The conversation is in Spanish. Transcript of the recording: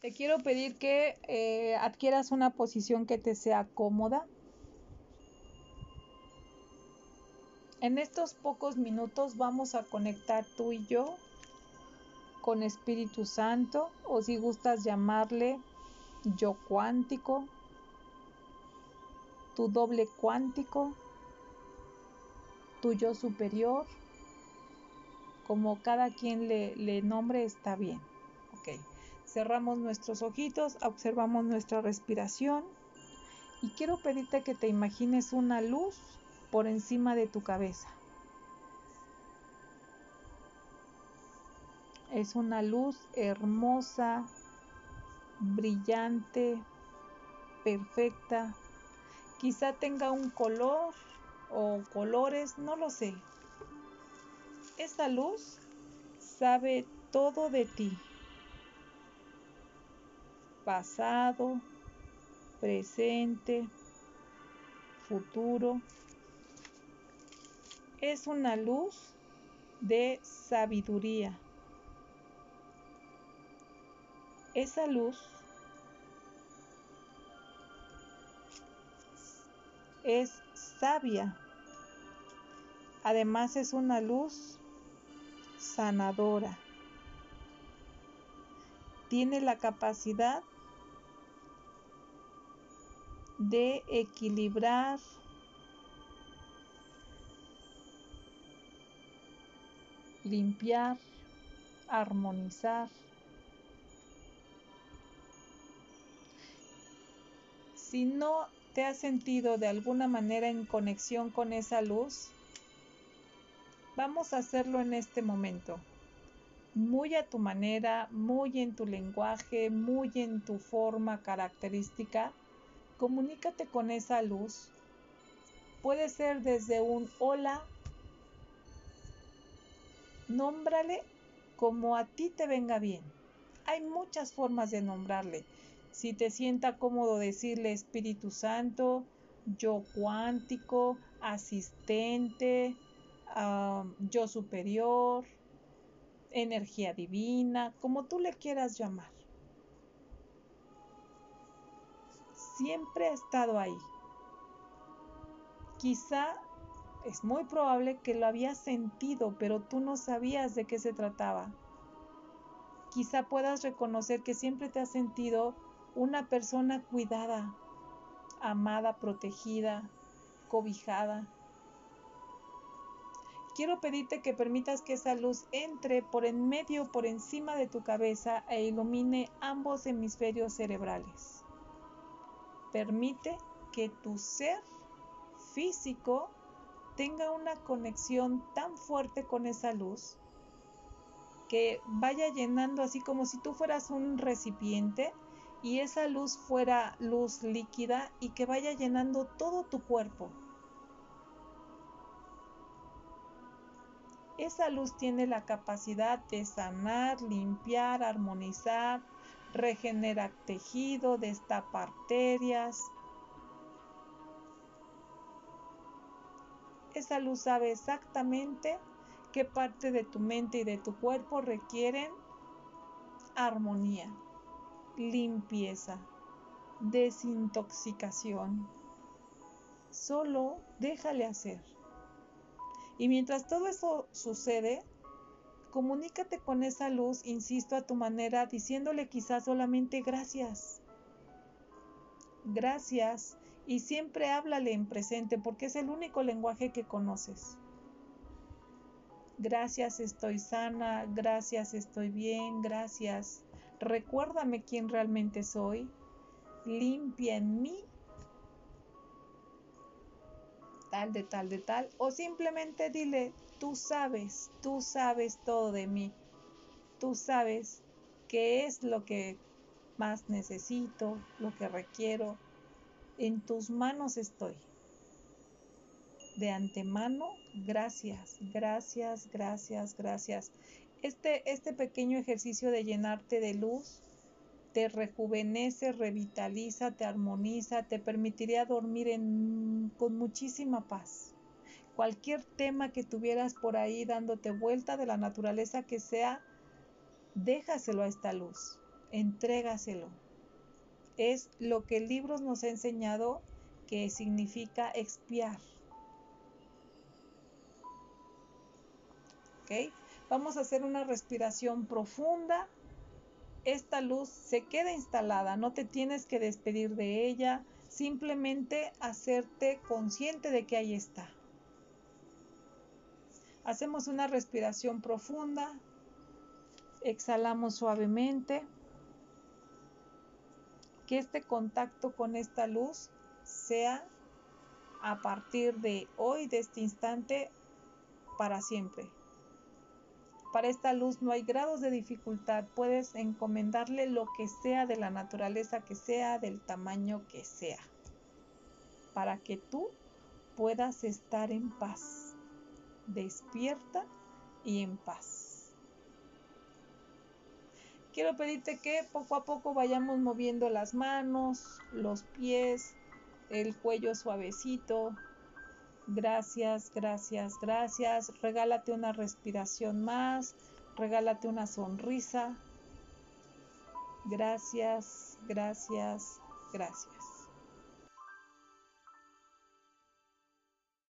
Te quiero pedir que eh, adquieras una posición que te sea cómoda. En estos pocos minutos vamos a conectar tú y yo con Espíritu Santo o si gustas llamarle yo cuántico, tu doble cuántico, tu yo superior, como cada quien le, le nombre está bien. Cerramos nuestros ojitos, observamos nuestra respiración y quiero pedirte que te imagines una luz por encima de tu cabeza. Es una luz hermosa, brillante, perfecta. Quizá tenga un color o colores, no lo sé. Esa luz sabe todo de ti pasado, presente, futuro. Es una luz de sabiduría. Esa luz es sabia. Además es una luz sanadora. Tiene la capacidad de equilibrar limpiar, armonizar. Si no te has sentido de alguna manera en conexión con esa luz, vamos a hacerlo en este momento. Muy a tu manera, muy en tu lenguaje, muy en tu forma característica comunícate con esa luz. Puede ser desde un hola, nómbrale como a ti te venga bien. Hay muchas formas de nombrarle. Si te sienta cómodo decirle Espíritu Santo, yo cuántico, asistente, yo superior, energía divina, como tú le quieras llamar. Siempre ha estado ahí. Quizá es muy probable que lo habías sentido, pero tú no sabías de qué se trataba. Quizá puedas reconocer que siempre te has sentido una persona cuidada, amada, protegida, cobijada. Quiero pedirte que permitas que esa luz entre por en medio, por encima de tu cabeza e ilumine ambos hemisferios cerebrales permite que tu ser físico tenga una conexión tan fuerte con esa luz que vaya llenando así como si tú fueras un recipiente y esa luz fuera luz líquida y que vaya llenando todo tu cuerpo. Esa luz tiene la capacidad de sanar, limpiar, armonizar, regenera tejido, destapa arterias. Esa luz sabe exactamente qué parte de tu mente y de tu cuerpo requieren armonía, limpieza, desintoxicación. Solo déjale hacer. Y mientras todo eso sucede, Comunícate con esa luz, insisto, a tu manera, diciéndole quizás solamente gracias. Gracias. Y siempre háblale en presente porque es el único lenguaje que conoces. Gracias, estoy sana. Gracias, estoy bien. Gracias. Recuérdame quién realmente soy. Limpia en mí tal, de tal, de tal. O simplemente dile, Tú sabes, tú sabes todo de mí. Tú sabes qué es lo que más necesito, lo que requiero. En tus manos estoy. De antemano, gracias, gracias, gracias, gracias. Este, este pequeño ejercicio de llenarte de luz te rejuvenece, revitaliza, te armoniza, te permitiría dormir con muchísima paz cualquier tema que tuvieras por ahí dándote vuelta de la naturaleza que sea, déjaselo a esta luz. entrégaselo. Es lo que el libro nos ha enseñado que significa expiar. Vamos a hacer una respiración profunda. Esta luz se queda instalada, no te tienes que despedir de ella, simplemente hacerte consciente de que ahí está. Hacemos una respiración profunda, exhalamos suavemente. Que este contacto con esta luz sea a partir de hoy, de este instante, para siempre. Para esta luz no hay grados de dificultad, puedes encomendarle lo que sea de la naturaleza que sea, del tamaño que sea, para que tú puedas estar en paz despierta y en paz. Quiero pedirte que poco a poco vayamos moviendo las manos, los pies, el cuello suavecito. Gracias, gracias, gracias. Regálate una respiración más, regálate una sonrisa. Gracias, gracias, gracias.